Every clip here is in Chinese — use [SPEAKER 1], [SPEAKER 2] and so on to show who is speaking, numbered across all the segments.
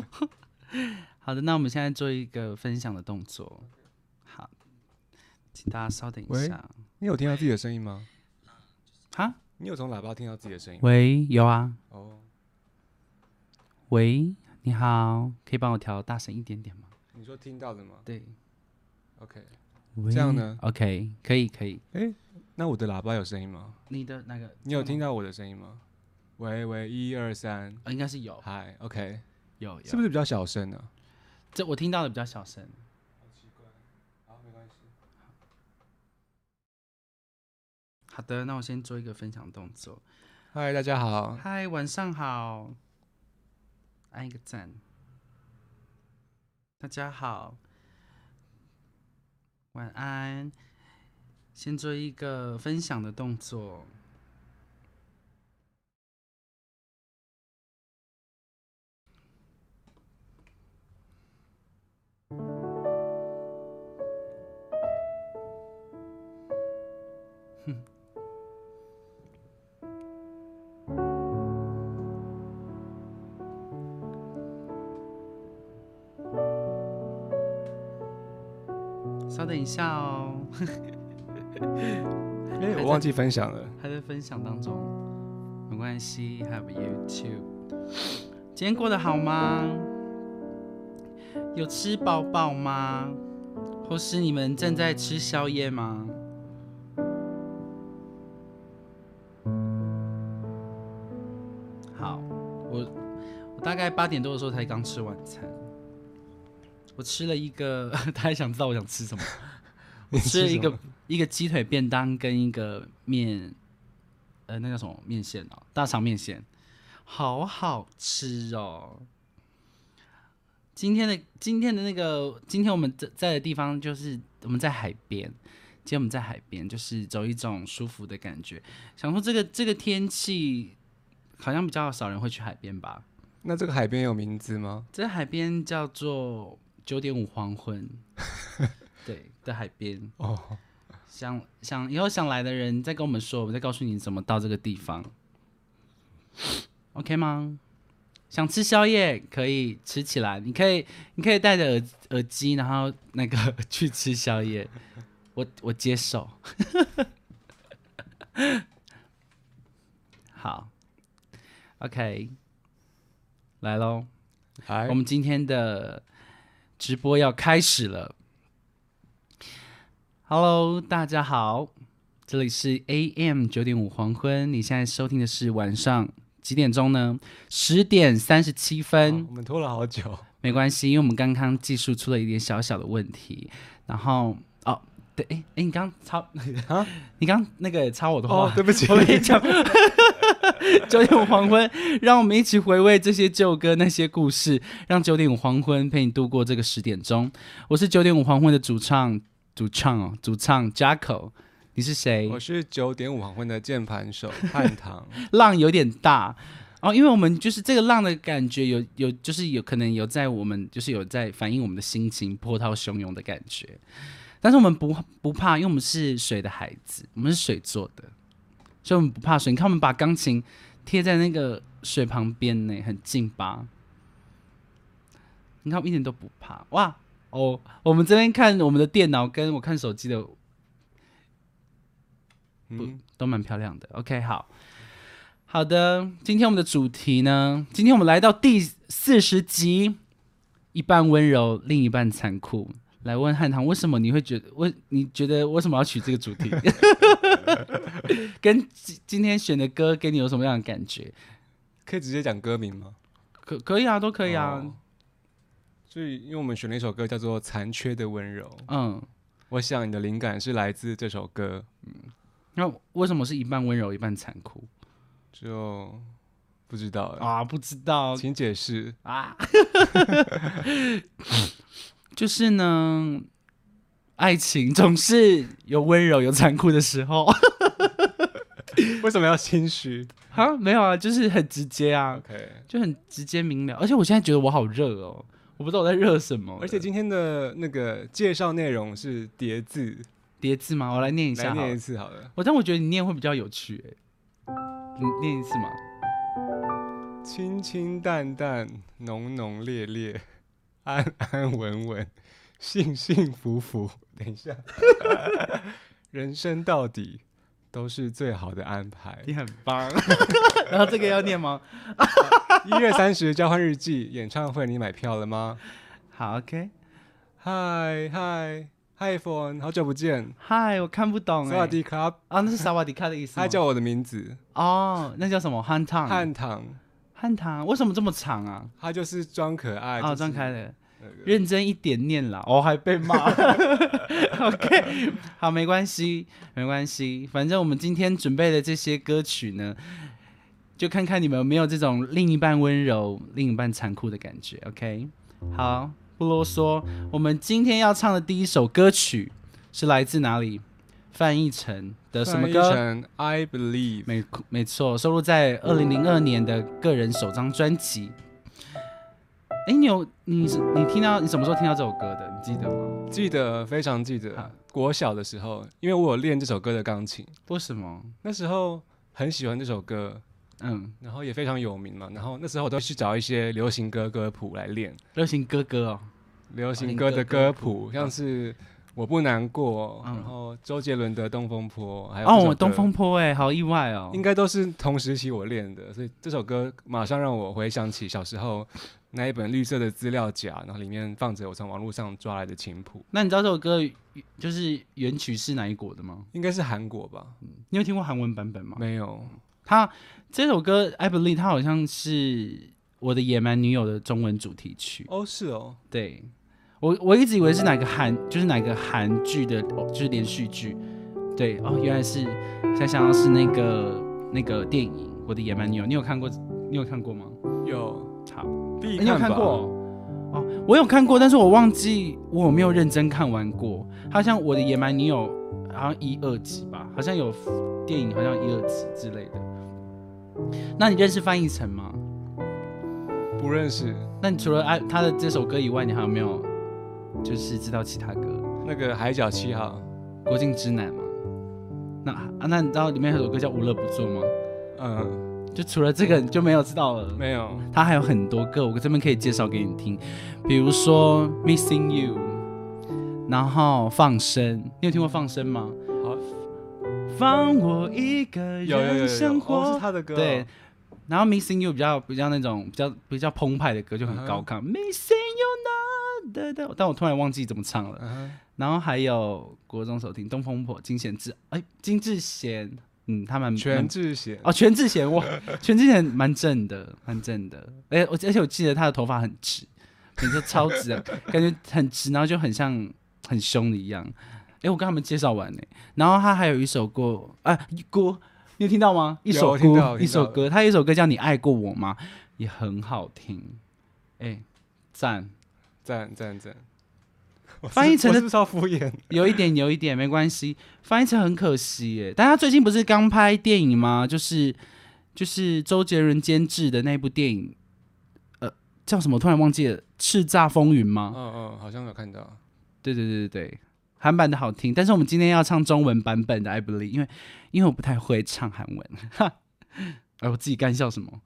[SPEAKER 1] 好的，那我们现在做一个分享的动作。好，请大家稍等一下。
[SPEAKER 2] 你有听到自己的声音吗？
[SPEAKER 1] 哈，
[SPEAKER 2] 你有从喇叭听到自己的声音？
[SPEAKER 1] 喂，有啊。
[SPEAKER 2] 哦，
[SPEAKER 1] 喂，你好，可以帮我调大声一点点吗？
[SPEAKER 2] 你说听到的吗
[SPEAKER 1] 对
[SPEAKER 2] ，？OK，
[SPEAKER 1] 喂
[SPEAKER 2] 这样呢
[SPEAKER 1] ？OK，可以，可以。
[SPEAKER 2] 哎那我的喇叭有声音吗？
[SPEAKER 1] 你的那个，
[SPEAKER 2] 你有听到我的声音吗？喂喂，一二三，
[SPEAKER 1] 呃？应该是有，
[SPEAKER 2] 嗨，OK，
[SPEAKER 1] 有，有。
[SPEAKER 2] 是不是比较小声呢？
[SPEAKER 1] 这我听到的比较小声。
[SPEAKER 2] 好，没关系。
[SPEAKER 1] 好的，那我先做一个分享动作。
[SPEAKER 2] 嗨，大家好，
[SPEAKER 1] 嗨，晚上好，按一个赞。大家好，晚安。先做一个分享的动作。稍等一下哦，
[SPEAKER 2] 哎，我忘记分享了。
[SPEAKER 1] 还在分享当中，没关系，Have YouTube。今天过得好吗？有吃饱饱吗？或是你们正在吃宵夜吗？大概八点多的时候才刚吃晚餐，我吃了一个，大家想知道我想吃什么？我吃了一个一个鸡腿便当跟一个面，呃，那叫什么面线哦，大肠面线，好好吃哦。今天的今天的那个，今天我们在在的地方就是我们在海边，今天我们在海边，就是走一种舒服的感觉。想说这个这个天气，好像比较少人会去海边吧？
[SPEAKER 2] 那这个海边有名字吗？
[SPEAKER 1] 这海边叫做九点五黄昏，对的海边。
[SPEAKER 2] 哦，
[SPEAKER 1] 想想以后想来的人再跟我们说，我们再告诉你怎么到这个地方，OK 吗？想吃宵夜可以吃起来，你可以你可以戴着耳耳机，然后那个 去吃宵夜，我我接受。好，OK，来喽。我，们今天的直播要开始了。Hello，大家好，这里是 AM 九点五黄昏，你现在收听的是晚上几点钟呢？十点三十七分。
[SPEAKER 2] 哦我们拖了好久。
[SPEAKER 1] 没关系，因为我们刚刚技术出了一点小小的问题，然后哦，对，哎哎，你刚刚抄
[SPEAKER 2] 啊？
[SPEAKER 1] 你刚刚那个抄我的话，
[SPEAKER 2] 哦，对不起，
[SPEAKER 1] 我跟你讲，九点五黄昏，让我们一起回味这些旧歌、那些故事，让九点五黄昏陪你度过这个十点钟。我是九点五黄昏的主唱，主唱哦，主唱 Jacko，你是谁
[SPEAKER 2] 我？是九点五黄昏的键盘手汉唐。
[SPEAKER 1] 浪有点大哦，因为我们就是这个浪的感觉有有就是有可能有在我们就是有在反映我们的心情波涛汹涌的感觉，但是我们不不怕，因为我们是水的孩子，我们是水做的，所以我们不怕水。你看我们把钢琴贴在那个水旁边呢，很近吧？你看我们一点都不怕哇！哦，我们这边看我们的电脑跟我看手机的
[SPEAKER 2] 嗯，
[SPEAKER 1] 都蛮漂亮的。OK，好，好的，今天我们的主题呢，今天我们来到第四十集，一半温柔，另一半残酷。来问汉唐，为什么你会觉得为你觉得为什么要取这个主题？跟今今天选的歌给你有什么样的感觉？
[SPEAKER 2] 可以直接讲歌名吗？
[SPEAKER 1] 可可以啊，都可以啊。
[SPEAKER 2] 哦所以，因为我们选了一首歌叫做《残缺的温柔》，
[SPEAKER 1] 嗯，
[SPEAKER 2] 我想你的灵感是来自这首歌，嗯
[SPEAKER 1] 那为什么是一半温柔一半残酷
[SPEAKER 2] 就不知道，
[SPEAKER 1] 啊？不知道
[SPEAKER 2] 请解释。
[SPEAKER 1] 啊，就是呢，爱情总是有温柔有残酷的时候。
[SPEAKER 2] 为什么要心虚
[SPEAKER 1] 啊，没有啊，就是很直接啊
[SPEAKER 2] ，？OK，
[SPEAKER 1] 就很直接明了。而且我现在觉得我好热哦，我不知道我在热什么。
[SPEAKER 2] 而且今天的那个介绍内容是叠字，
[SPEAKER 1] 叠字吗？我来念一下
[SPEAKER 2] 念一次好了。
[SPEAKER 1] 我但我觉得你念会比较有趣哎，你念一次嘛。
[SPEAKER 2] 清清淡淡，浓浓烈烈，安安稳稳，幸幸福福。等一下，人生到底都是最好的安排。
[SPEAKER 1] 你很棒。然后这个要念吗？
[SPEAKER 2] 一月三十交换日记演唱会，你买票了吗？
[SPEAKER 1] 好，OK。
[SPEAKER 2] 嗨嗨嗨，phone，好久不见。
[SPEAKER 1] 嗨，我看不懂。
[SPEAKER 2] 萨瓦迪卡
[SPEAKER 1] 啊，那是萨瓦迪卡的意思。
[SPEAKER 2] 他叫我的名字。
[SPEAKER 1] 哦，那叫什么？汉唐。
[SPEAKER 2] 汉唐。
[SPEAKER 1] 汉唐，为什么这么长啊？
[SPEAKER 2] 他就是装可爱。
[SPEAKER 1] 哦，装可爱的。认真一点念啦，哦，还被骂。OK，好，没关系，没关系，反正我们今天准备的这些歌曲呢，就看看你们有没有这种另一半温柔、另一半残酷的感觉。OK，好，不啰嗦，我们今天要唱的第一首歌曲是来自哪里？范逸臣的什么歌
[SPEAKER 2] ？I believe，
[SPEAKER 1] 没没错，收录在二零零二年的个人首张专辑。哎，你有你你听到你什么时候听到这首歌的？你记得吗？
[SPEAKER 2] 记得，非常记得。国小的时候，因为我有练这首歌的钢琴。
[SPEAKER 1] 为什么？
[SPEAKER 2] 那时候很喜欢这首歌，嗯，然后也非常有名嘛。然后那时候我都去找一些流行歌歌谱来练。
[SPEAKER 1] 流行歌歌哦，
[SPEAKER 2] 流行歌的歌谱，像是。我不难过，然后周杰伦的《东风破》，还有哦，《
[SPEAKER 1] 东风破》哎，好意外哦，
[SPEAKER 2] 应该都是同时期我练的，所以这首歌马上让我回想起小时候那一本绿色的资料夹，然后里面放着我从网络上抓来的琴谱。
[SPEAKER 1] 那你知道这首歌就是原曲是哪一国的吗？
[SPEAKER 2] 应该是韩国吧？
[SPEAKER 1] 你有听过韩文版本吗？
[SPEAKER 2] 没有。
[SPEAKER 1] 他这首歌《I Believe》，它好像是我的野蛮女友的中文主题曲。
[SPEAKER 2] 哦，是哦，
[SPEAKER 1] 对。我我一直以为是哪个韩，就是哪个韩剧的，就是连续剧，对哦，原来是才想到是那个那个电影《我的野蛮女友》，你有看过？你有看过吗？
[SPEAKER 2] 有，
[SPEAKER 1] 好，第一
[SPEAKER 2] 你
[SPEAKER 1] 有看过？哦，我有看过，但是我忘记我没有认真看完过。好像《我的野蛮女友》好像一二集吧，好像有电影，好像一二集之类的。那你认识翻译成吗？
[SPEAKER 2] 不认识。
[SPEAKER 1] 那你除了爱他的这首歌以外，你还有没有？就是知道其他歌，
[SPEAKER 2] 那个《海角七号》，
[SPEAKER 1] 国境之南嘛。那啊，那你知道里面有首歌叫《无乐不作》吗？嗯，就除了这个就没有知道了。
[SPEAKER 2] 没有，
[SPEAKER 1] 他还有很多歌，我这边可以介绍给你听。比如说《Missing You》，然后《放生》，你有听过《放生》吗？
[SPEAKER 2] 好，
[SPEAKER 1] 放我一个人生活，
[SPEAKER 2] 是他的歌。
[SPEAKER 1] 对，然后《Missing You》比较比较那种比较比较澎湃的歌，就很高亢。Missing You。对对，但我突然忘记怎么唱了。然后还有国中首听《东风破》，金贤志，哎，金智贤，嗯，他们
[SPEAKER 2] 全智贤
[SPEAKER 1] 哦，全智贤哇，全智贤蛮正的，蛮正的。哎，我而且我记得他的头发很直，感觉超直啊，感觉很直，然后就很像很凶的一样。哎，我跟他们介绍完呢，然后他还有一首歌，啊，歌，你有听到吗？一首歌，一首歌，他有一首歌叫《你爱过我吗》，也很好听。哎，赞。
[SPEAKER 2] 赞赞赞！
[SPEAKER 1] 翻译成
[SPEAKER 2] 的超敷衍，
[SPEAKER 1] 有一点有一点没关系。翻译成很可惜耶，但他最近不是刚拍电影吗？就是就是周杰伦监制的那部电影，呃，叫什么？突然忘记了，《叱咤风云》吗？
[SPEAKER 2] 嗯嗯，好像有看到。
[SPEAKER 1] 对对对对对，韩版的好听，但是我们今天要唱中文版本的《I Believe》，因为因为我不太会唱韩文。哈，哎，我自己干笑什么？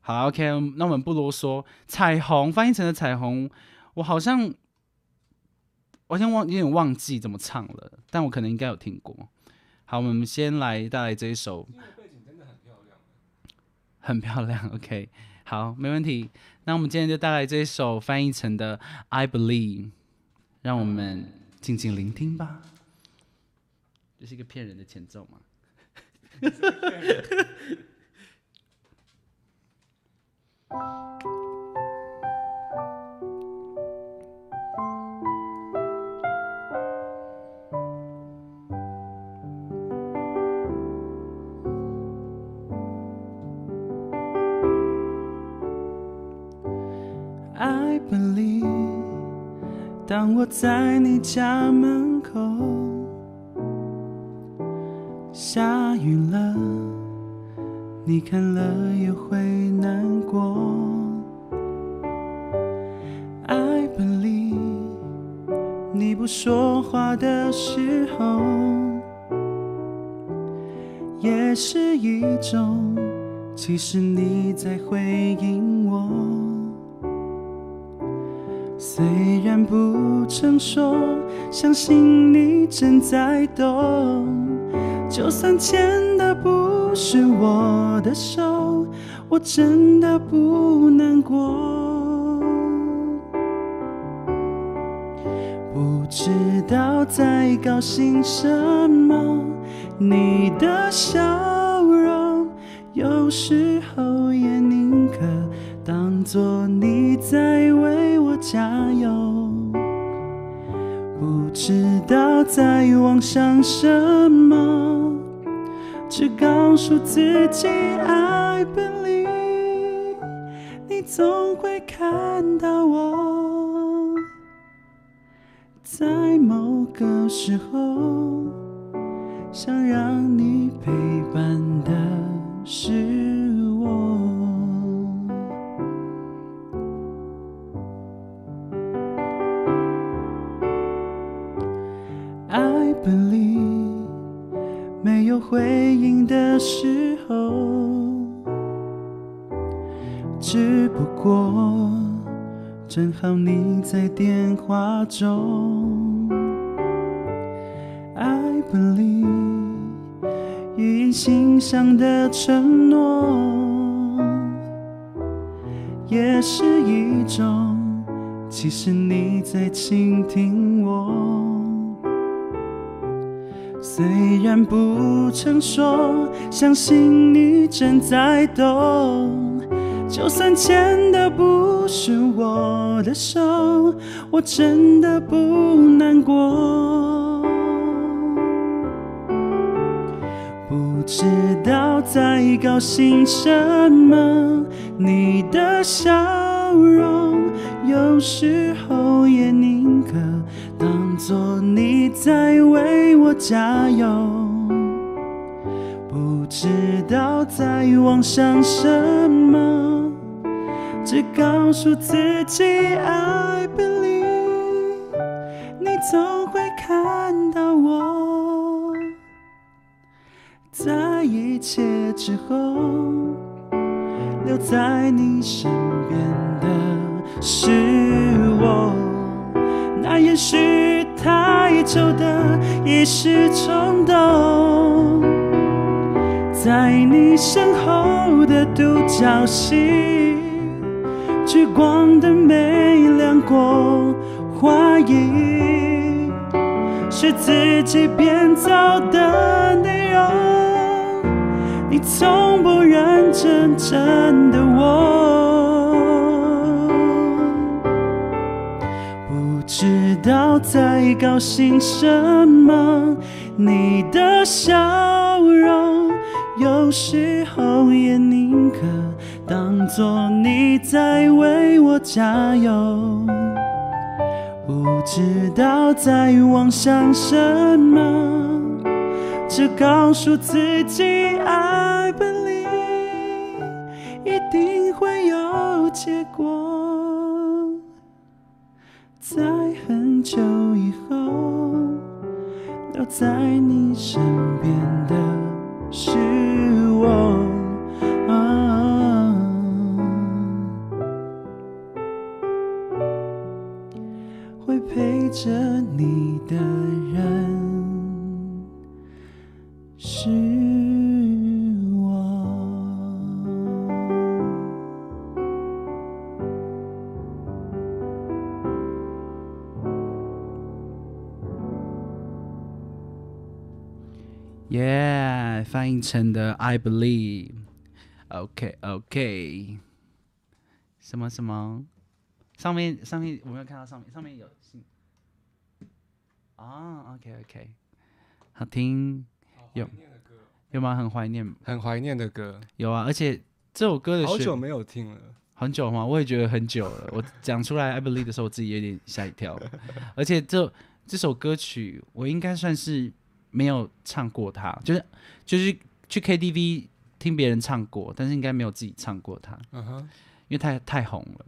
[SPEAKER 1] 好，OK，那我们不啰嗦。彩虹翻译成的彩虹，我好像，我像忘，有点忘记怎么唱了，但我可能应该有听过。好，我们先来带来这一首。
[SPEAKER 2] 背景真的很漂亮。
[SPEAKER 1] 很漂亮，OK，好，没问题。那我们今天就带来这一首翻译成的《I Believe》，让我们静静聆听吧。这是一个骗人的前奏吗？I believe，当我在你家门口，下雨了。你看了也会难过。I believe，你不说话的时候，也是一种其实你在回应我。虽不成熟，相信你正在懂。就算牵的不是我的手，我真的不难过。不知道在高兴什么，你的笑容有时候也宁可当作在妄想什么，只告诉自己 I believe，你总会看到我。在某个时候，想让你陪伴的时回应的时候，只不过。正好你在电话中，I believe，语音信箱的承诺，也是一种，其实你在倾听我。虽然不曾说，相信你正在懂。就算牵的不是我的手，我真的不难过。不知道在高兴什么，你的笑容有时候也宁可当作你在为我加油。不知道在妄想什么。只告诉自己，I believe，你总会看到我。在一切之后，留在你身边的是我。那也许太久的一时冲动，在你身后的独角戏。聚光灯没亮过，怀疑是自己编造的内容。你从不认真真的我，知道在高兴什么。你的笑容有时候也宁可。当作你在为我加油，不知道在妄想什么，只告诉自己 I believe 一定会有结果。在很久以后，留在你身边的是我。会陪着你的人是耶，翻译成的 I believe。OK OK。什么什么？上面上面我没有看到上面，上面有信。啊，OK OK，好听，有有吗？很怀念，
[SPEAKER 2] 很怀念的歌，
[SPEAKER 1] 有啊。而且这首歌的
[SPEAKER 2] 好久没有听了，
[SPEAKER 1] 很久吗？我也觉得很久了。我讲出来 I believe 的时候，我自己有点吓一跳。而且这这首歌曲，我应该算是没有唱过它，就是就是去 KTV 听别人唱过，但是应该没有自己唱过它。嗯哼，因为太太红了，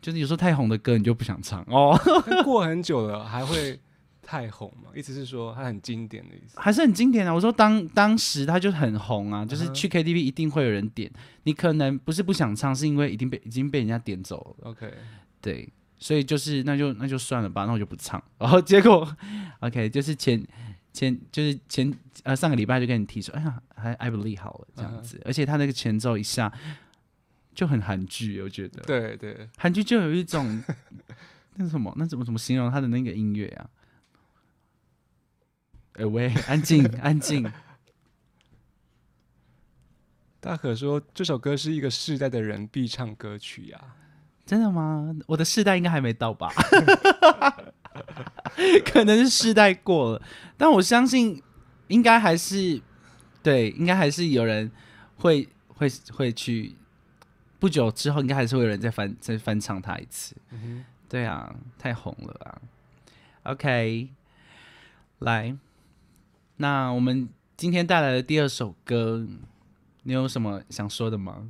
[SPEAKER 1] 就是有时候太红的歌你就不想唱哦。
[SPEAKER 2] 过很久了还会。太红嘛？意思是说它很经典的意思。
[SPEAKER 1] 还是很经典啊！我说当当时它就很红啊，就是去 KTV 一定会有人点。你可能不是不想唱，是因为已经被已经被人家点走了。
[SPEAKER 2] OK，
[SPEAKER 1] 对，所以就是那就那就算了吧，那我就不唱。然后结果，OK，就是前前就是前呃上个礼拜就跟你提说，哎呀，还 I believe 好了这样子，而且他那个前奏一下就很韩剧，我觉得
[SPEAKER 2] 对对，
[SPEAKER 1] 韩剧就有一种 那什么，那怎么怎么形容他的那个音乐啊？哎喂，安静安静，
[SPEAKER 2] 大可说这首歌是一个世代的人必唱歌曲呀、
[SPEAKER 1] 真的吗？我的世代应该还没到吧？可能是世代过了，但我相信应该还是对，应该还是有人会会会去，不久之后应该还是会有人再翻再翻唱他一次。对啊，太红了啊。OK，来，那我们今天带来的第二首歌，你有什么想说的吗？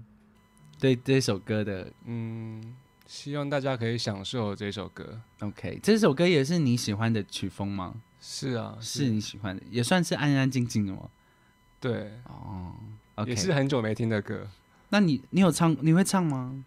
[SPEAKER 1] 对这首歌的，
[SPEAKER 2] 嗯，希望大家可以享受这首歌。
[SPEAKER 1] OK，这首歌也是你喜欢的曲风吗？
[SPEAKER 2] 是啊，
[SPEAKER 1] 是你喜欢的，也算是安安静静的吗？
[SPEAKER 2] 对，
[SPEAKER 1] 哦，OK，
[SPEAKER 2] 也是很久没听的歌。
[SPEAKER 1] 那你你有唱？你会唱吗？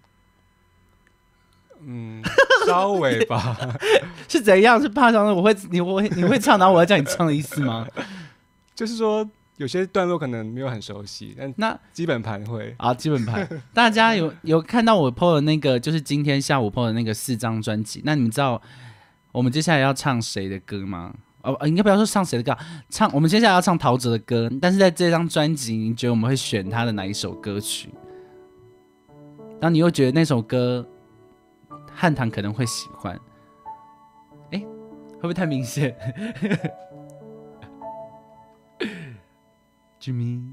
[SPEAKER 2] 嗯，稍微吧。
[SPEAKER 1] 是怎样？是怕唱的？我会，你会你会唱，然后我要叫你唱的意思吗？
[SPEAKER 2] 就是说有些段落可能没有很熟悉，但
[SPEAKER 1] 那
[SPEAKER 2] 基本盘会。
[SPEAKER 1] 啊，基本盘，大家有有看到我 PO 的那个，就是今天下午 PO 的那个四张专辑。那你们知道我们接下来要唱谁的歌吗？哦，呃应该不要说唱谁的歌，唱我们接下来要唱陶喆的歌。但是在这张专辑，你觉得我们会选他的哪一首歌曲？然后你又觉得那首歌汉唐可能会喜欢，哎，会不会太明显？Jimmy，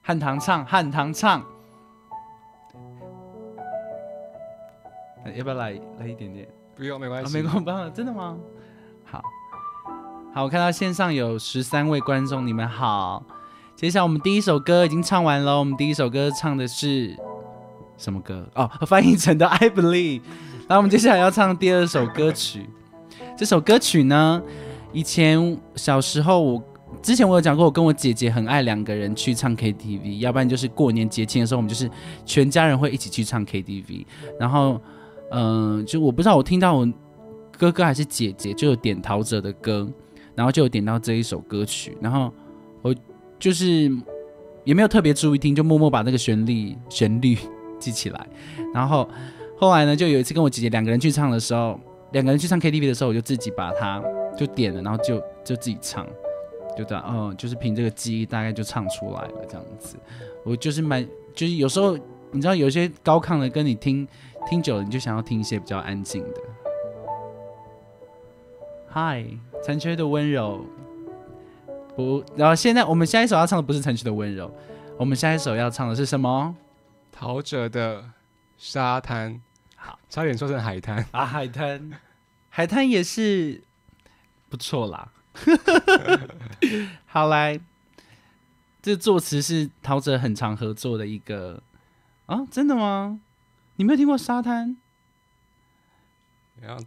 [SPEAKER 1] 汉唐唱，汉唐唱。呃要不要来来一点点？
[SPEAKER 2] 不用，没关
[SPEAKER 1] 啊，
[SPEAKER 2] 系。
[SPEAKER 1] 没关系，真的吗？好，好，我看到线上有十三位观众，你们好。接下来我们第一首歌已经唱完了，我们第一首歌唱的是什么歌？哦，翻译成的《I Believe》。然后我们接下来要唱第二首歌曲。这首歌曲呢，以前小时候我之前我有讲过，我跟我姐姐很爱两个人去唱 KTV，要不然就是过年节庆的时候，我们就是全家人会一起去唱 KTV。然后，嗯、就我不知道我听到我哥哥还是姐姐就有点陶喆的歌，然后就有点到这一首歌曲，然后我就是也没有特别注意听，就默默把那个旋律旋律记起来。然后后来呢，就有一次跟我姐姐两个人去唱的时候，两个人去唱 KTV 的时候，我就自己把它就点了，然后就就自己唱，就这样，嗯，就是凭这个记忆大概就唱出来了这样子。我就是蛮，就是有时候你知道有些高亢的歌，你听听久了，你就想要听一些比较安静的。嗨，残缺的温柔，不，然后现在我们下一首要唱的不是残缺的温柔，我们下一首要唱的是什么？
[SPEAKER 2] 陶喆的沙滩，
[SPEAKER 1] 好，
[SPEAKER 2] 差点说成海滩。
[SPEAKER 1] 啊，海滩，海滩也是不错啦。好来，这作词是陶喆很常合作的一个啊，真的吗？你没有听过沙滩？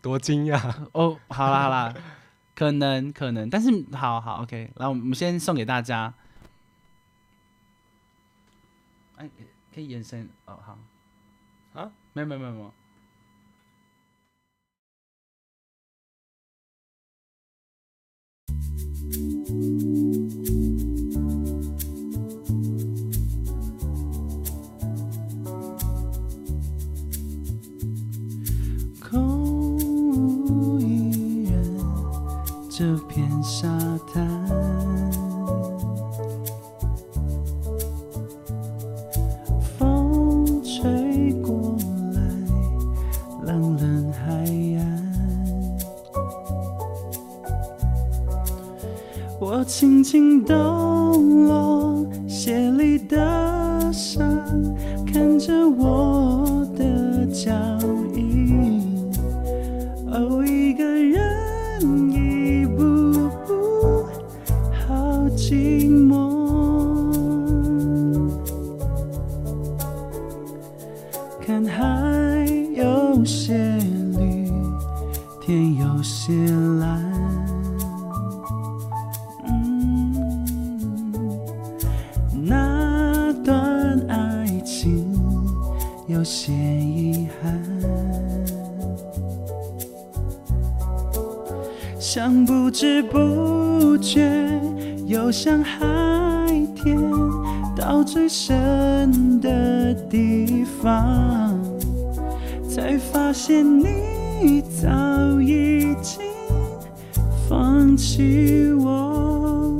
[SPEAKER 2] 多惊讶！
[SPEAKER 1] 哦，好啦好啦，可能可能，但是好好 OK，然后我们先送给大家。哎，可以延伸哦，好
[SPEAKER 2] 啊，
[SPEAKER 1] 没有没有没有最深的地方，才发现你早已经放弃我。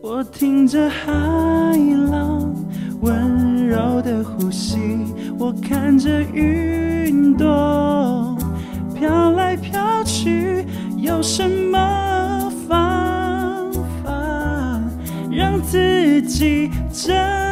[SPEAKER 1] 我听着海浪温柔的呼吸，我看着云朵飘来飘去，有什么自己真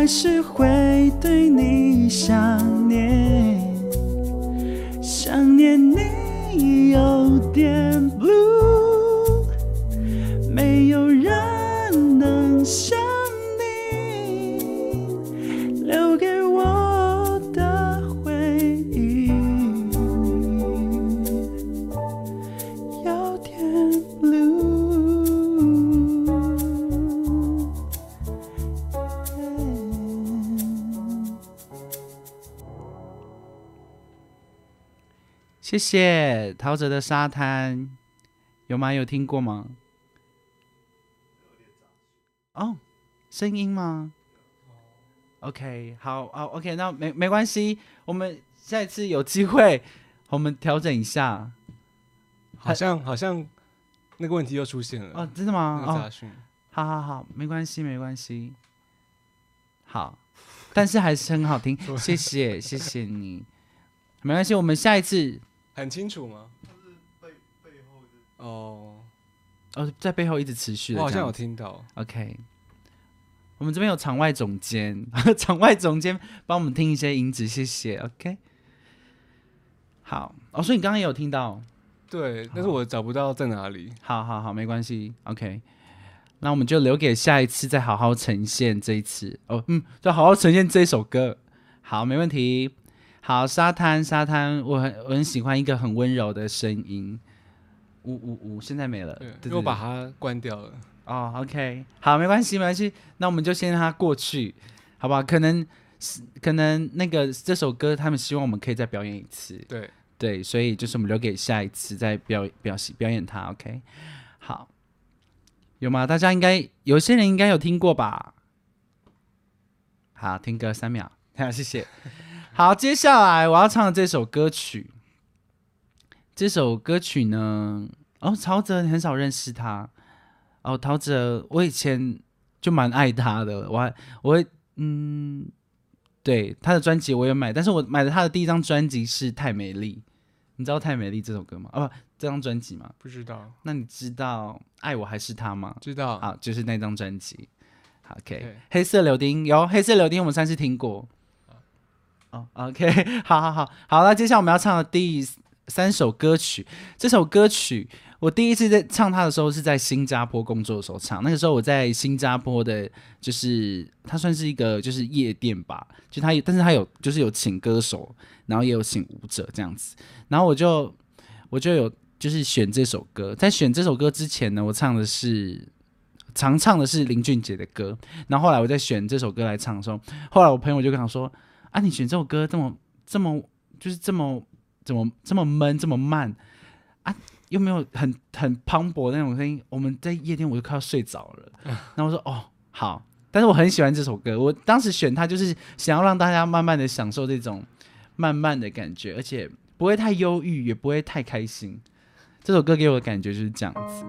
[SPEAKER 1] 还是会对你想念，谢谢陶喆的沙滩，有吗？有听过吗？哦，声音吗？OK，好，好，OK，那没没关系，我们下一次有机会，我们调整一下。
[SPEAKER 2] 好像好像那个问题又出现了。
[SPEAKER 1] 哦，真的吗？哦
[SPEAKER 2] 那个杂，讯，
[SPEAKER 1] 好好好，没关系，没关系。好，但是还是很好听，谢谢，谢谢你。没关系，我们下一次
[SPEAKER 2] 很清楚吗？哦，
[SPEAKER 1] 哦，在背后一直持续的，
[SPEAKER 2] 我好像有。听到。
[SPEAKER 1] OK，我们这边有场外总监，场外总监帮我们听一些音质，谢谢。OK，好，哦，所以你刚刚也有听到，
[SPEAKER 2] 对，但是我找不到在哪里。
[SPEAKER 1] 好好好，没关系，OK，那我们就留给下一次再好好呈现这一次哦，嗯，就好好呈现这首歌，好，没问题。好，沙滩沙滩，我很我很喜欢一个很温柔的声音，呜呜呜，现在没了，
[SPEAKER 2] 对，
[SPEAKER 1] 对
[SPEAKER 2] 因为我把它关掉了。
[SPEAKER 1] 哦，OK，好，没关系，没关系，那我们就先让它过去，好吧？可能是可能那个这首歌，他们希望我们可以再表演一次，
[SPEAKER 2] 对，
[SPEAKER 1] 对，所以就是我们留给下一次再表表戏表演它，OK？好，有吗？大家应该有些人应该有听过吧？好，听歌三秒，好，谢谢。好，接下来我要唱的这首歌曲，这首歌曲呢，哦，陶喆你很少认识他，哦，陶喆，我以前就蛮爱他的，我还我会嗯，对他的专辑我也买，但是我买的他的第一张专辑是《太美丽》，你知道《太美丽》这首歌吗？哦，不，这张专辑吗？
[SPEAKER 2] 不知道，
[SPEAKER 1] 那你知道《爱我还是他》吗？
[SPEAKER 2] 知道。
[SPEAKER 1] 好，就是那张专辑。好 OK，
[SPEAKER 2] 对
[SPEAKER 1] 黑色柳丁有黑色柳丁，我们上次听过。哦，OK，好好好好，那接下来我们要唱的第三首歌曲，这首歌曲我第一次在唱它的时候是在新加坡工作的时候唱，那个时候我在新加坡的，就是它算是一个就是夜店吧，就它但是它有就是有请歌手，然后也有请舞者这样子，然后我就我就有就是选这首歌，在选这首歌之前呢，我唱的是。常唱的是林俊杰的歌，然后后来我在选这首歌来唱的时候，后来我朋友就跟我说：“啊，你选这首歌这么这么就是这么怎么这么闷，这么慢啊？又没有很很磅礴的那种声音。我们在夜店我就快要睡着了。然后我说哦好，但是我很喜欢这首歌。我当时选它就是想要让大家慢慢的享受这种慢慢的感觉，而且不会太忧郁，也不会太开心。这首歌给我的感觉就是这样子。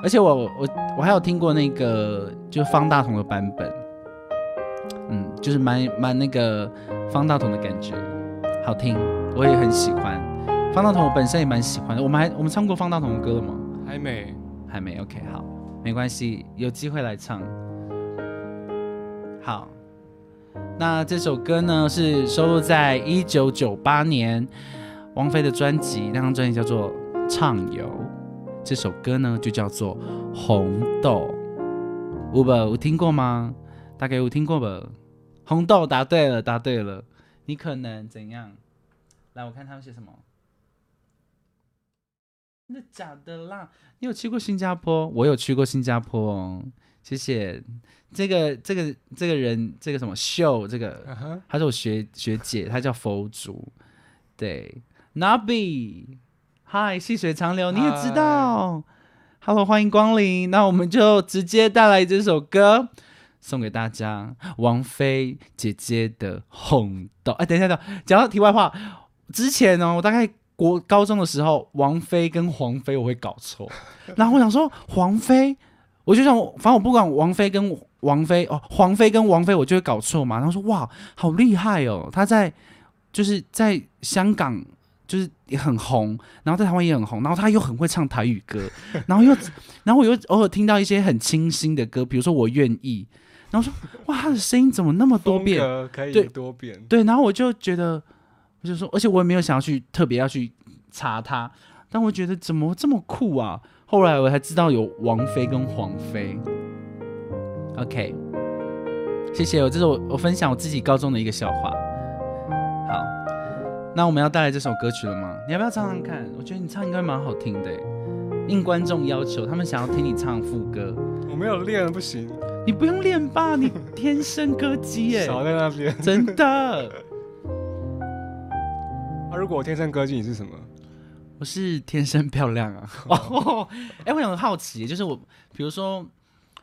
[SPEAKER 1] 而且我我我还有听过那个就方大同的版本，嗯，就是蛮蛮那个方大同的感觉，好听，我也很喜欢。方大同我本身也蛮喜欢的。我们还我们唱过方大同的歌了吗？
[SPEAKER 2] 还没，
[SPEAKER 1] 还没。OK，好，没关系，有机会来唱。好，那这首歌呢是收录在一九九八年王菲的专辑，那张专辑叫做《畅游》。这首歌呢就叫做《红豆》，有不？有听过吗？大概有听过吧？红豆答对了，答对了。你可能怎样？来，我看他们写什么。真的假的啦？你有去过新加坡？我有去过新加坡哦。谢谢。这个这个这个人，这个什么秀？这个他是我学学姐，他叫佛祖。对，Nabi。嗨，细水长流，你也知道。Hello，欢迎光临。那我们就直接带来这首歌送给大家，王菲姐姐的《红豆》。哎，等一下，等，讲到题外话，之前呢，我大概国高中的时候，王菲跟黄菲我会搞错。然后我想说，黄菲，我就想，反正我不管王菲跟王菲哦，黄菲跟王菲，我就会搞错嘛。然后说，哇，好厉害哦，她在就是在香港。就是也很红，然后在台湾也很红，然后他又很会唱台语歌，然后又，然后我又偶尔听到一些很清新的歌，比如说我愿意，然后说哇，他的声音怎么那么多变？
[SPEAKER 2] 可以多变。
[SPEAKER 1] 对，然后我就觉得，我就说，而且我也没有想要去特别要去查他，但我觉得怎么这么酷啊？后来我才知道有王菲跟黄菲。OK，谢谢我，这是我我分享我自己高中的一个笑话。好那我们要带来这首歌曲了吗？你要不要唱唱看？我觉得你唱应该蛮好听的。应观众要求，他们想要听你唱副歌。
[SPEAKER 2] 我没有练，不行。
[SPEAKER 1] 你不用练吧？你天生歌姬 耶。
[SPEAKER 2] 少在那边。
[SPEAKER 1] 真的。
[SPEAKER 2] 啊，如果我天生歌姬，你是什么？
[SPEAKER 1] 我是天生漂亮啊。哦。哎，我很好奇，就是我，比如说，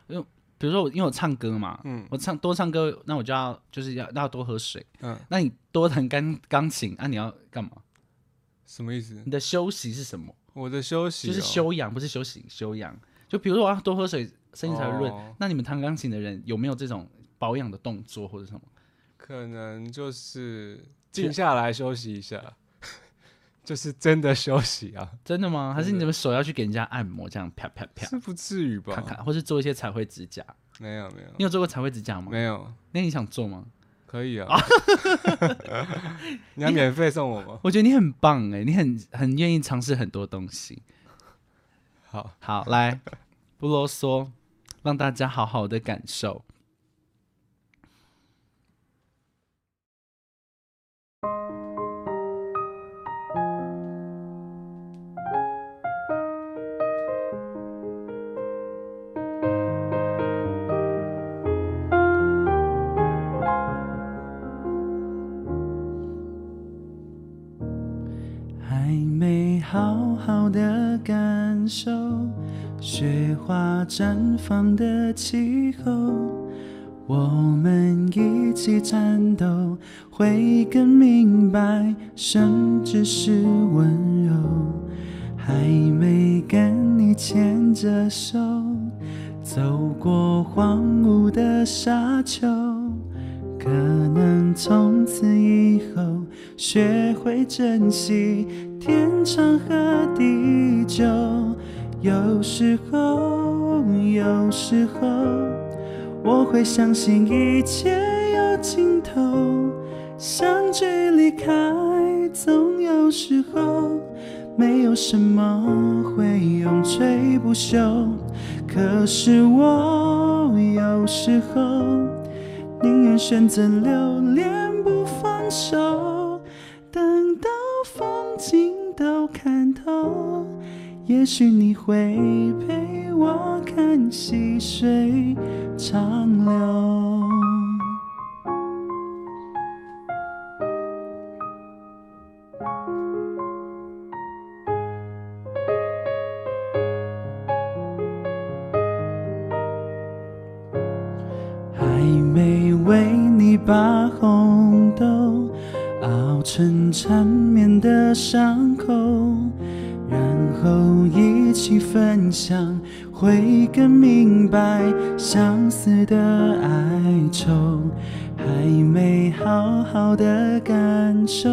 [SPEAKER 1] 因为。比如说我因为我唱歌嘛，嗯，我唱多唱歌，那我就要就是要要多喝水，嗯，那你多弹钢钢琴啊，你要干嘛？
[SPEAKER 2] 什么意思？
[SPEAKER 1] 你的休息是什么？
[SPEAKER 2] 我的休息
[SPEAKER 1] 就是休养，不是休息，休养。就比如说我要多喝水，声音才会润。那你们弹钢琴的人有没有这种保养的动作或者什么？
[SPEAKER 2] 可能就是静下来休息一下。就是真的休息啊？
[SPEAKER 1] 真的吗？还是你怎么手要去给人家按摩，这样啪啪啪？
[SPEAKER 2] 是不至于吧？
[SPEAKER 1] 看看，或是做一些彩绘指甲？
[SPEAKER 2] 没有没有。
[SPEAKER 1] 你有做过彩绘指甲吗？
[SPEAKER 2] 没有。
[SPEAKER 1] 那你想做吗？
[SPEAKER 2] 可以啊。你要免费送我吗？
[SPEAKER 1] 我觉得你很棒哎，你很很愿意尝试很多东西。
[SPEAKER 2] 好，
[SPEAKER 1] 好，来，不啰嗦，让大家好好的感受。感受雪花绽放的气候，我们一起战斗，会更明白什么是温柔。还没跟你牵着手，走过荒芜的沙丘，可能从此以后学会珍惜天长和地久。有时候，有时候，我会相信一切有尽头。相聚离开，总有时候，没有什么会永垂不朽。可是我有时候，宁愿选择留恋不放手，等到风景都看透。也许你会陪我看细水长流。会更明白相思的哀愁。还没好好的感受，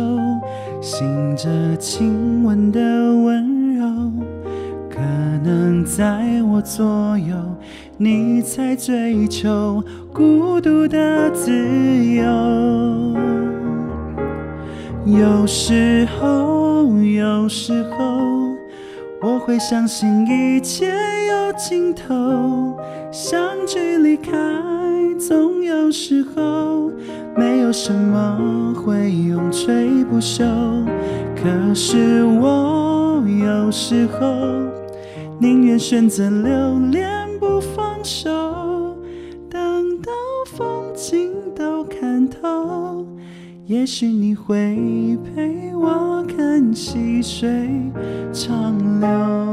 [SPEAKER 1] 醒着亲吻的温柔，可能在我左右，你在追求孤独的自由。有时候，有时候，我会相信一切尽头，相聚离开。总有时候，没有什么会永垂不朽。可是我有时候宁愿选择留恋不放手，等到风景都看透，也许你会陪我看细水长流。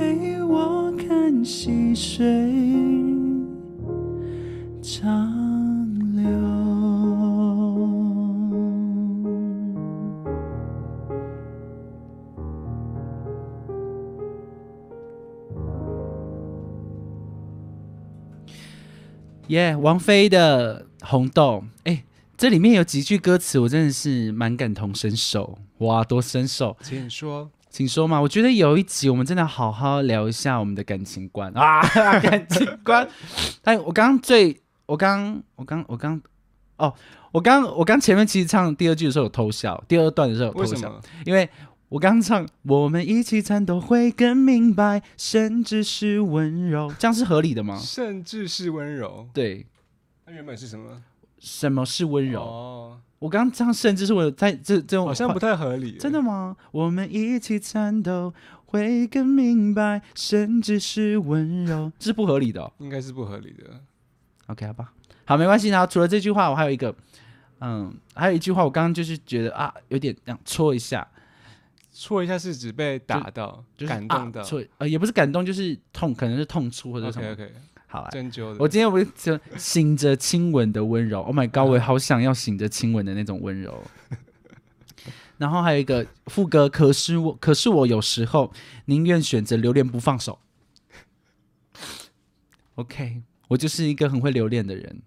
[SPEAKER 1] 细水长流。耶，王菲的《红豆》哎，这里面有几句歌词，我真的是蛮感同身受。哇，多身受！
[SPEAKER 2] 请你说。
[SPEAKER 1] 请说嘛，我觉得有一集我们真的好好聊一下我们的感情观啊，感情观。哎，我刚刚最，我刚，我刚，我刚，哦，我刚，我刚前面其实唱第二句的时候有偷笑，第二段的时候有偷笑，因为我刚唱我们一起颤抖会更明白，甚至是温柔，这样是合理的吗？
[SPEAKER 2] 甚至是温柔，
[SPEAKER 1] 对。
[SPEAKER 2] 那原本是什么？
[SPEAKER 1] 什么是温柔？哦。我刚刚这样，甚至是我在这这种
[SPEAKER 2] 好像不太合理，
[SPEAKER 1] 真的吗？我们一起颤抖，会更明白，甚至是温柔，这是不合理的，
[SPEAKER 2] 应该是不合理的。
[SPEAKER 1] OK，好吧，好，没关系。然后除了这句话，我还有一个，嗯，还有一句话，我刚刚就是觉得啊，有点想戳一下，
[SPEAKER 2] 戳一下是指被打到，就是感动到，
[SPEAKER 1] 戳呃，也不是感动，就是痛，可能是痛处或者什么。好，
[SPEAKER 2] 针灸的。
[SPEAKER 1] 我今天我就醒着亲吻的温柔。Oh my god，我好想要醒着亲吻的那种温柔。然后还有一个副歌，可是我，可是我有时候宁愿选择留恋不放手。OK，我就是一个很会留恋的人。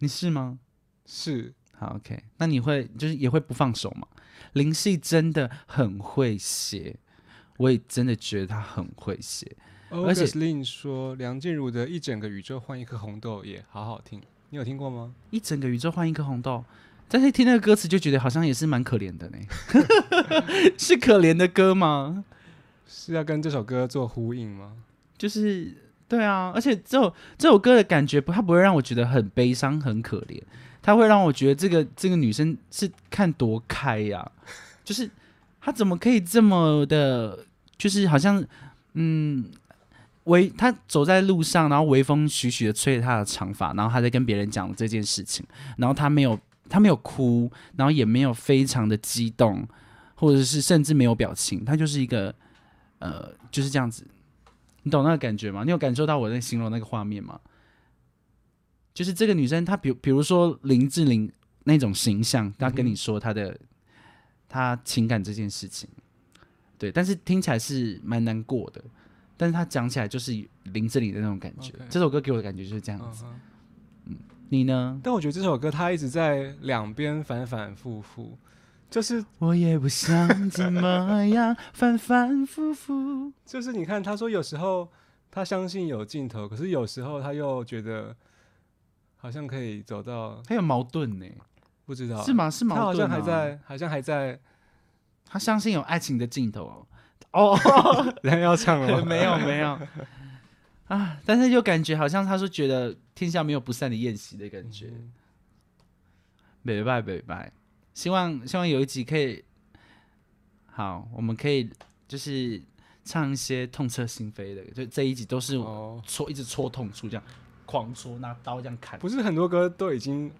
[SPEAKER 1] 你是吗？
[SPEAKER 2] 是。
[SPEAKER 1] 好，OK，那你会就是也会不放手吗？林夕真的很会写，我也真的觉得他很会写。
[SPEAKER 2] 而且 Lin 说梁静茹的一整个宇宙换一颗红豆也好好听，你有听过吗？
[SPEAKER 1] 一整个宇宙换一颗红豆，但是听那个歌词就觉得好像也是蛮可怜的呢。是可怜的歌吗？
[SPEAKER 2] 是要跟这首歌做呼应吗？
[SPEAKER 1] 就是对啊，而且这首这首歌的感觉不，它不会让我觉得很悲伤、很可怜，它会让我觉得这个这个女生是看多开呀，就是她怎么可以这么的，就是好像嗯。微他走在路上，然后微风徐徐的吹着他的长发，然后他在跟别人讲这件事情，然后他没有他没有哭，然后也没有非常的激动，或者是甚至没有表情，他就是一个呃就是这样子，你懂那个感觉吗？你有感受到我在形容那个画面吗？就是这个女生，她比比如说林志玲那种形象，她跟你说她的她情感这件事情，对，但是听起来是蛮难过的。但是他讲起来就是林志玲的那种感觉，这首歌给我的感觉就是这样子。嗯，你呢？
[SPEAKER 2] 但我觉得这首歌它一直在两边反反复复，就是
[SPEAKER 1] 我也不想怎么样，反反复复。
[SPEAKER 2] 就是你看，他说有时候他相信有尽头，可是有时候他又觉得好像可以走到，
[SPEAKER 1] 他有矛盾呢。
[SPEAKER 2] 不知道
[SPEAKER 1] 是？吗？是
[SPEAKER 2] 他好
[SPEAKER 1] 矛盾、啊
[SPEAKER 2] 像还，在，好像还在，
[SPEAKER 1] 他相信有爱情的尽头哦。哦，
[SPEAKER 2] 人家要唱了吗？
[SPEAKER 1] 没有没有。啊，但是又感觉好像他说觉得天下没有不散的宴席的感觉。
[SPEAKER 2] 嗯。
[SPEAKER 1] 拜拜拜拜，希望希望有一集可以，好，我们可以就是唱一些痛彻心扉的，就这一集都是
[SPEAKER 2] 哦，
[SPEAKER 1] 戳、一直戳痛处，这样狂戳，拿刀这样砍，
[SPEAKER 2] 不是很多歌都已经，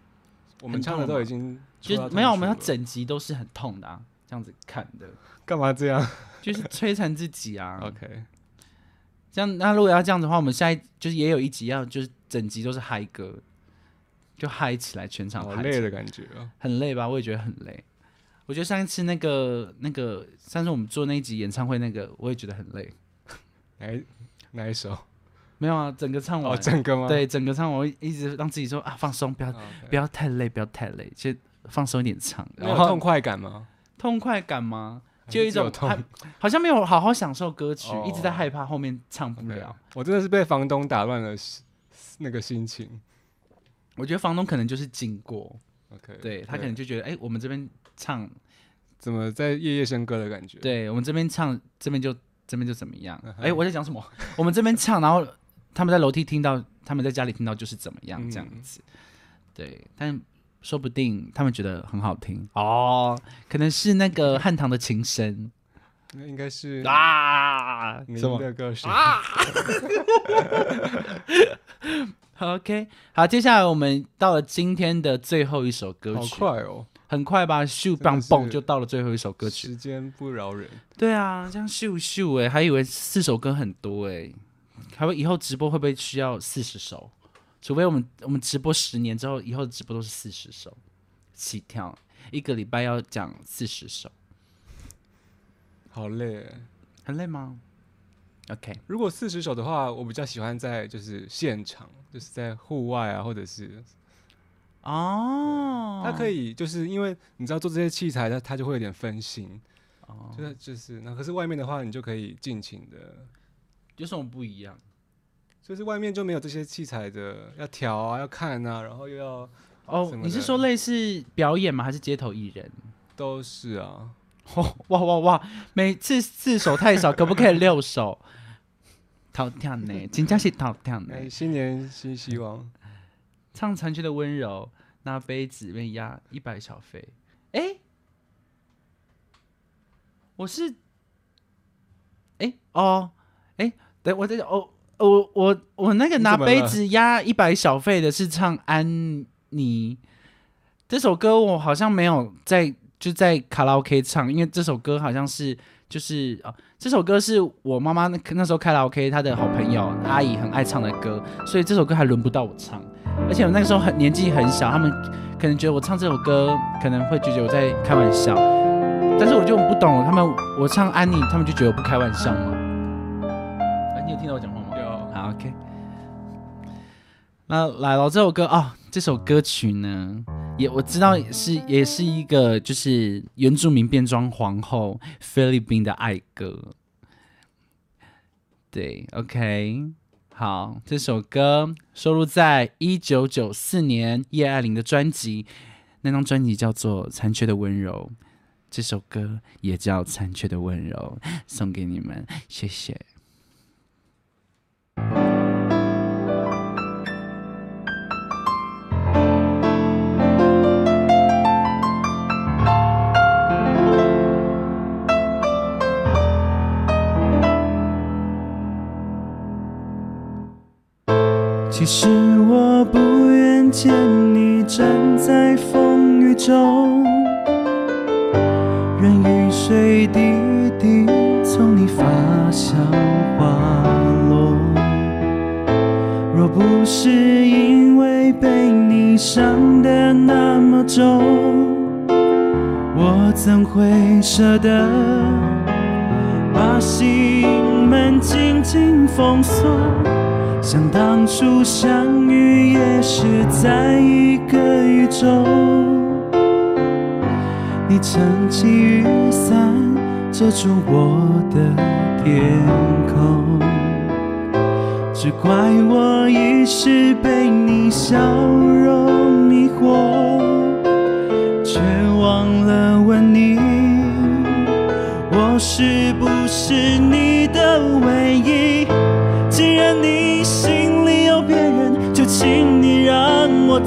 [SPEAKER 2] 我们唱的都已经
[SPEAKER 1] 就
[SPEAKER 2] 戳到
[SPEAKER 1] 是没有我们要
[SPEAKER 2] 痛处了
[SPEAKER 1] 整集都是很痛的啊，这样子砍的，
[SPEAKER 2] 干嘛这样
[SPEAKER 1] 就是摧残自己啊。
[SPEAKER 2] OK，
[SPEAKER 1] 这样那如果要这样子的话，我们下一就是也有一集要就是整集都是嗨歌，就嗨起来，全场嗨起来
[SPEAKER 2] 好累的感觉哦。
[SPEAKER 1] 很累吧？我也觉得很累。我觉得上一次那个那个上次我们做那一集演唱会那个，我也觉得很累。
[SPEAKER 2] 哪一哪一首？
[SPEAKER 1] 没有啊，整个唱完，
[SPEAKER 2] 哦，整个吗？
[SPEAKER 1] 对，整个唱完，我一直让自己说啊，放松，不要不要太累，不要太累，就放松一点唱。然后
[SPEAKER 2] 痛快感吗？
[SPEAKER 1] 痛快感吗？
[SPEAKER 2] 还
[SPEAKER 1] 就有一种
[SPEAKER 2] 是只有痛
[SPEAKER 1] 还好像没有好好享受歌曲，
[SPEAKER 2] 哦
[SPEAKER 1] 一直在害怕后面唱不了。
[SPEAKER 2] 我真的是被房东打乱了那个心情。
[SPEAKER 1] 我觉得房东可能就是经过
[SPEAKER 2] ，OK，
[SPEAKER 1] 对他可能就觉得，哎、我们这边唱，
[SPEAKER 2] 怎么在夜夜笙歌的感觉？
[SPEAKER 1] 对我们这边唱，这边就这边就怎么样？
[SPEAKER 2] 嗯
[SPEAKER 1] 哎、我在讲什么？我们这边唱，然后他们在楼梯听到，他们在家里听到就是怎么样这样
[SPEAKER 2] 嗯
[SPEAKER 1] 子。对，但说不定他们觉得很好听哦，可能是那个汉唐的琴声
[SPEAKER 2] 那应该是
[SPEAKER 1] 啊，
[SPEAKER 2] 您
[SPEAKER 1] 什么
[SPEAKER 2] 的歌声。
[SPEAKER 1] OK，好，接下来我们到了今天的最后一首歌曲
[SPEAKER 2] 好
[SPEAKER 1] 曲，
[SPEAKER 2] 快哦，
[SPEAKER 1] 很快吧，咻
[SPEAKER 2] 的
[SPEAKER 1] 棒蹦就到了最后一首歌曲。
[SPEAKER 2] 时间不饶人。
[SPEAKER 1] 对啊，这样咻咻哎，还以为四首歌很多哎，还会以后直播会不会需要四十首？除非我们我们直播十年之后，以后的直播都是四十首起跳，一个礼拜要讲四十首，
[SPEAKER 2] 好累。
[SPEAKER 1] 很累吗？OK，
[SPEAKER 2] 如果四十首的话，我比较喜欢在就是现场，就是在户外啊，或者是
[SPEAKER 1] 哦，
[SPEAKER 2] 它可以就是因为你知道做这些器材，它它就会有点分心，
[SPEAKER 1] 哦，
[SPEAKER 2] 就是就是那可是外面的话，你就可以尽情的，
[SPEAKER 1] 有什么不一样？
[SPEAKER 2] 就是外面就没有这些器材的要调啊，要看啊，然后又要
[SPEAKER 1] 哦你是说类似表演吗？还是街头艺人？
[SPEAKER 2] 都是啊，
[SPEAKER 1] 哦，哇哇哇！每次四首太少，可不可以六首？淘汰呢，真正是淘汰呢。
[SPEAKER 2] 哎，新年新希望，
[SPEAKER 1] 唱残缺的温柔，拿杯子里面压一百小费。哎、我是，哎、哦，哎、等我在哦，我我我那个拿杯子压一百小费的是唱安妮这首歌，我好像没有在就在卡拉 OK 唱，因为这首歌好像是就是啊，这首歌是我妈妈那那时候卡拉 OK 她的好朋友阿姨很爱唱的歌，所以这首歌还轮不到我唱。而且我那个时候很年纪很小，他们可能觉得我唱这首歌可能会觉得我在开玩笑，但是我就不懂他们我唱安妮，他们就觉得我不开玩笑吗？哎，你有听到我讲。那来了这首歌哦，这首歌曲呢，也我知道是也是一个就是原住民变装皇后菲律宾的爱歌。对，OK，好，这首歌收录在一九九四年叶爱玲的专辑，那张专辑叫做《残缺的温柔》，这首歌也叫《残缺的温柔》，送给你们，谢谢。其实我不愿见你站在风雨中，任雨水滴滴从你发梢滑落。若不是因为被你伤得那么重，我怎会舍得把心门紧紧封锁？想当初相遇也是在一个宇宙，你撑起雨伞遮住我的天空，只怪我一时被你笑容迷惑，却忘了问你，我是不是你？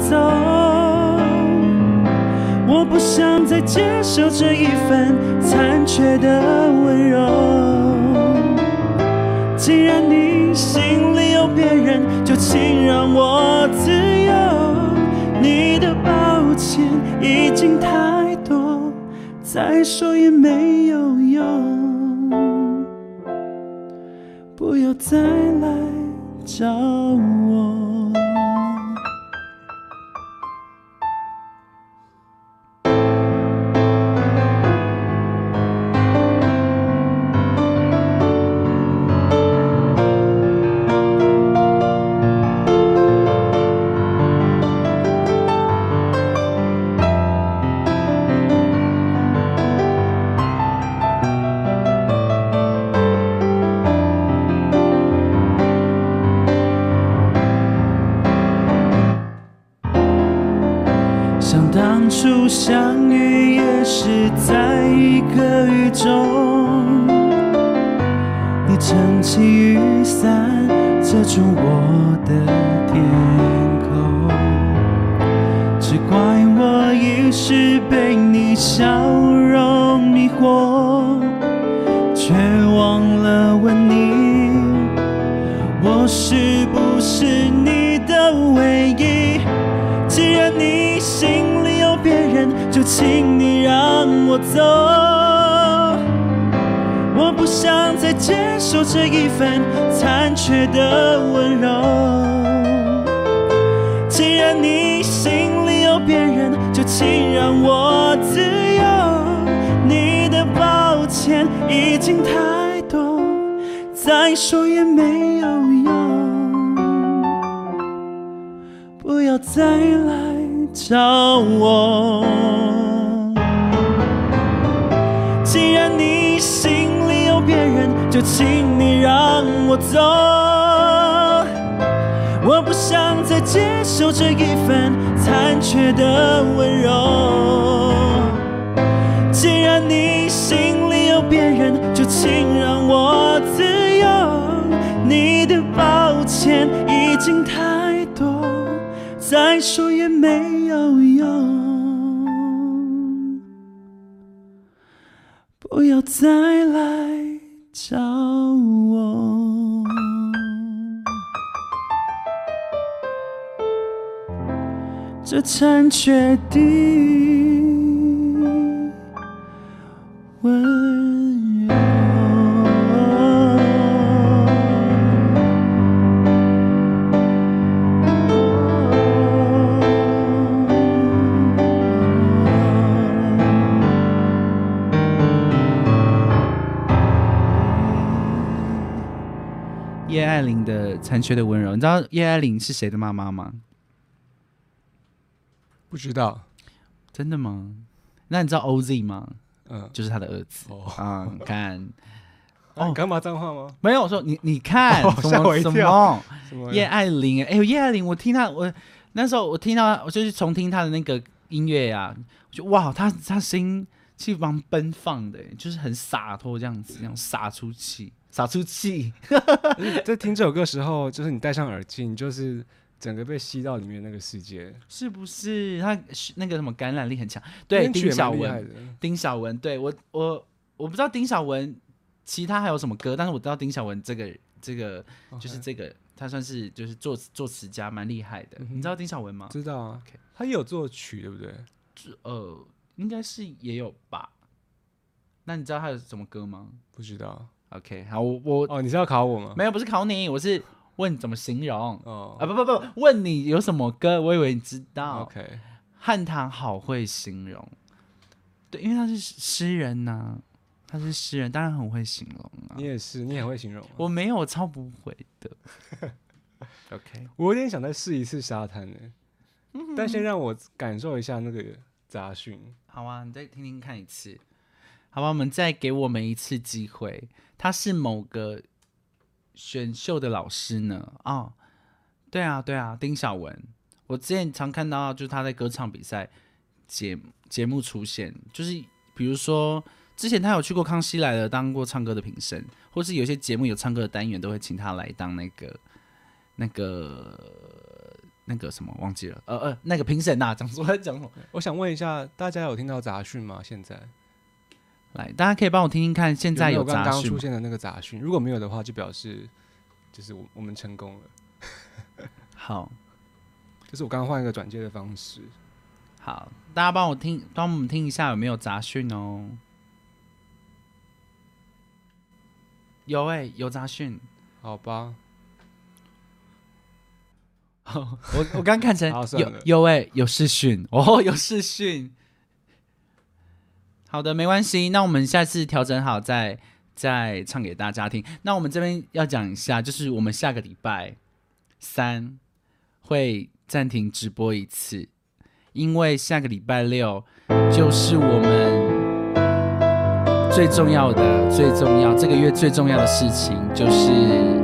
[SPEAKER 1] 走。我不想再接受这一份残缺的温柔。既然你心里有别人，就请让我自由。你的抱歉已经太多，再说也没有用。不要再来找我。再说也没有用。不要再来找我。既然你心里有别人，就请你让我走。我不想再接受这一份残缺的温柔。既然你心里有别人，就请让我自。你的抱歉已经太多。再说也没有用，不要再来找我。这残缺的温爱玲的《残缺的温柔》，你知道叶爱玲是谁的妈妈吗？
[SPEAKER 2] 不知道，
[SPEAKER 1] 真的吗？那你知道 OZ 吗？
[SPEAKER 2] 嗯，
[SPEAKER 1] 就是他的儿子
[SPEAKER 2] 哦，
[SPEAKER 1] 啊！你看，
[SPEAKER 2] 哦，敢骂脏话吗？
[SPEAKER 1] 没有我说你，你看
[SPEAKER 2] 哦
[SPEAKER 1] 什
[SPEAKER 2] 吓我
[SPEAKER 1] 么什
[SPEAKER 2] 一跳
[SPEAKER 1] 么？
[SPEAKER 2] 什么？
[SPEAKER 1] 叶爱玲，哎呦，叶爱玲，我听她，我那时候我听到，我就是重听她的那个音乐呀、我就哇，她她声音气蛮奔放的，就是很洒脱这样子，这样洒出气，洒出气。
[SPEAKER 2] 你 在听这首歌的时候，就是你戴上耳机，你就是整个被吸到里面那个世界。
[SPEAKER 1] 是不是？他那个什么感染力很强？对，丁小文。丁小文，对我我我不知道丁小文其他还有什么歌，但是我知道丁小文这个这个就是这个，他算是就是作词作词家，蛮厉害的。
[SPEAKER 2] 嗯
[SPEAKER 1] 你知道丁小文吗？
[SPEAKER 2] 知道啊他也有作曲，对不对？
[SPEAKER 1] 呃，应该是也有吧。那你知道他有什么歌吗
[SPEAKER 2] 不知道。
[SPEAKER 1] ？OK，好，我我、
[SPEAKER 2] 哦，你是要考我吗？
[SPEAKER 1] 没有，不是考你，我是问怎么形容。
[SPEAKER 2] 哦
[SPEAKER 1] 啊不不不，问你有什么歌，我以为你知道。
[SPEAKER 2] ，OK，
[SPEAKER 1] 汉唐好会形容，对，因为他是诗人呐、他是诗人，当然很会形容啊
[SPEAKER 2] 你。也是，你也会形容啊。
[SPEAKER 1] 我没有，我超不会的。OK，
[SPEAKER 2] 我有点想再试一次沙滩呢，
[SPEAKER 1] 嗯
[SPEAKER 2] 但先让我感受一下那个杂讯。
[SPEAKER 1] 好啊，你再听听看一次，好吧？我们再给我们一次机会。他是某个选秀的老师呢？哦，对啊，对啊，丁小文，我之前常看到就是他在歌唱比赛节节目出现，就是比如说之前他有去过《康熙来了》当过唱歌的评审，或是有些节目有唱歌的单元都会请他来当那个那个那个什么忘记了，呃呃那个评审呐，讲说在讲什么？
[SPEAKER 2] 我想问一下，大家有听到杂讯吗？现在
[SPEAKER 1] 来，大家可以帮我听听看，现在
[SPEAKER 2] 有刚刚
[SPEAKER 1] 杂讯吗
[SPEAKER 2] 出现的那个杂讯？如果没有的话，就表示就是我我们成功了。
[SPEAKER 1] 好
[SPEAKER 2] 就是我刚刚换一个转接的方式。
[SPEAKER 1] 好，大家帮我听，帮我们听一下有没有杂讯哦。有哎、有杂讯。
[SPEAKER 2] 好吧，
[SPEAKER 1] 我我刚看成有有哎、有视讯哦，有视讯。好的，没关系，那我们下次调整好再再唱给大家听。那我们这边要讲一下，就是我们下个礼拜三会暂停直播一次，因为下个礼拜六就是我们最重要的、最重要这个月最重要的事情，就是？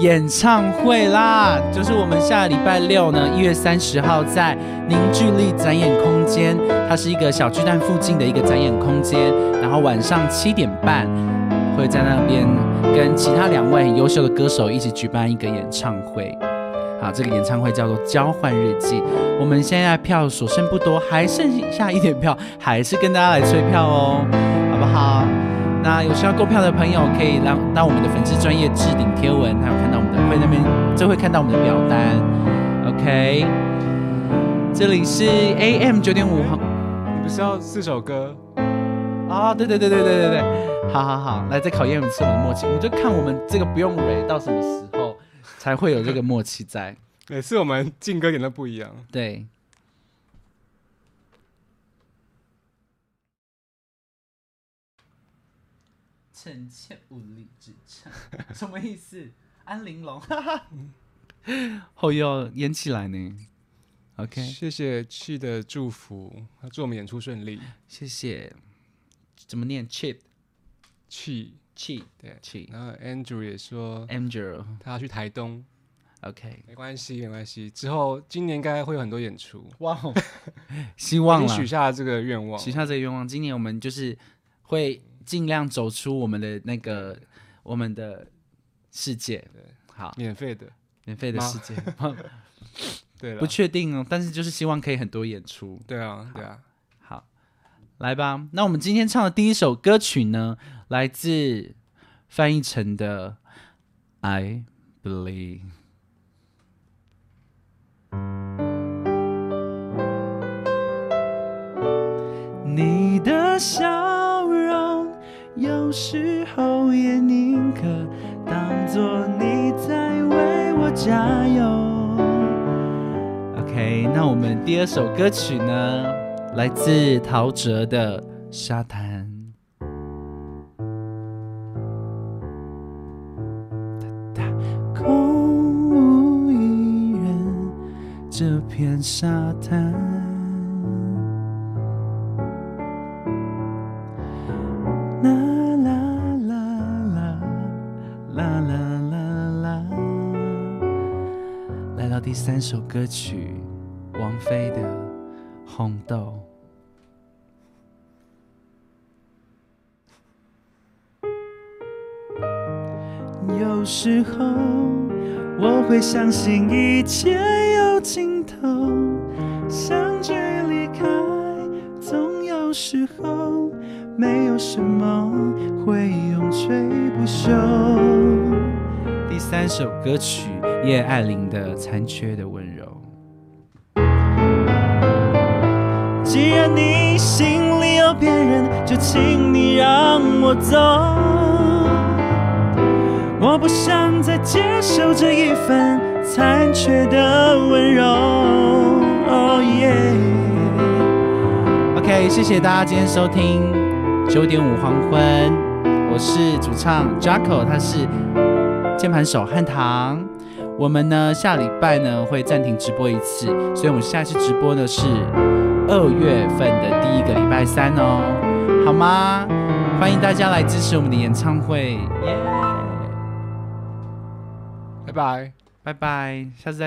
[SPEAKER 1] 演唱会啦，就是我们下礼拜六呢，一月三十号在凝聚力展演空间，它是一个小巨蛋附近的一个展演空间，然后晚上七点半会在那边跟其他两位很优秀的歌手一起举办一个演唱会。好，这个演唱会叫做《交换日记》，我们现在票所剩不多，还剩下一点票，还是跟大家来催票哦，好不好？那有需要购票的朋友，可以让到我们的粉丝专业置顶贴文，还有看到我们的会那边就会看到我们的表单。OK，这里是 AM 九点五号
[SPEAKER 2] 你不是要四首歌？
[SPEAKER 1] 啊，对对对对对对对，好好好，来再考验一次我们的默契，我们就看我们这个不用蕊到什么时候才会有这个默契在。
[SPEAKER 2] 每次我们进歌点都不一样。
[SPEAKER 1] 对，臣妾无力支撑，什么意思？安玲珑，哈哈，后又演起来呢。OK，
[SPEAKER 2] 谢谢气的祝福，祝我们演出顺利。
[SPEAKER 1] 谢谢。怎么念？chip
[SPEAKER 2] 气
[SPEAKER 1] chip
[SPEAKER 2] 对
[SPEAKER 1] ，chip
[SPEAKER 2] 然后 Andrew 也说
[SPEAKER 1] ，Andrew。
[SPEAKER 2] 他要去台东
[SPEAKER 1] ，OK，
[SPEAKER 2] 没关系，没关系。之后今年应该会有很多演出，
[SPEAKER 1] 哇，希望
[SPEAKER 2] 许下这个愿望。
[SPEAKER 1] 许下这个愿望，今年我们就是会尽量走出我们的那个我们的世界。对好，
[SPEAKER 2] 免费的，
[SPEAKER 1] 免费的世界，
[SPEAKER 2] 对了
[SPEAKER 1] 不，确定哦，但是就是希望可以很多演出。
[SPEAKER 2] 对啊，对啊，
[SPEAKER 1] 好，来吧。那我们今天唱的第一首歌曲呢，来自翻译成的《I Believe》。你的笑容，有时候也宁可当作你在为我加油。OK，那我们第二首歌曲呢，来自陶喆的《沙滩》。空无一人，这片沙滩。三首歌曲，王菲的《红豆》。有时候我会相信一切有尽头，相聚离开，总有时候没有什么会永垂不朽。第三首歌曲，叶爱玲的《残缺的温柔》。既然你心里有别人，就请你让我走。我不想再接受这一份残缺的温柔。哦耶！OK，谢谢大家今天收听九点五黄昏，我是主唱 Jacko，他是键盘手汉唐。我们呢下礼拜呢会暂停直播一次，所以我们下一次直播呢是二月份的第一个礼拜三哦，好吗？欢迎大家来支持我们的演唱会，耶、
[SPEAKER 2] 拜拜。
[SPEAKER 1] 拜拜，下次再。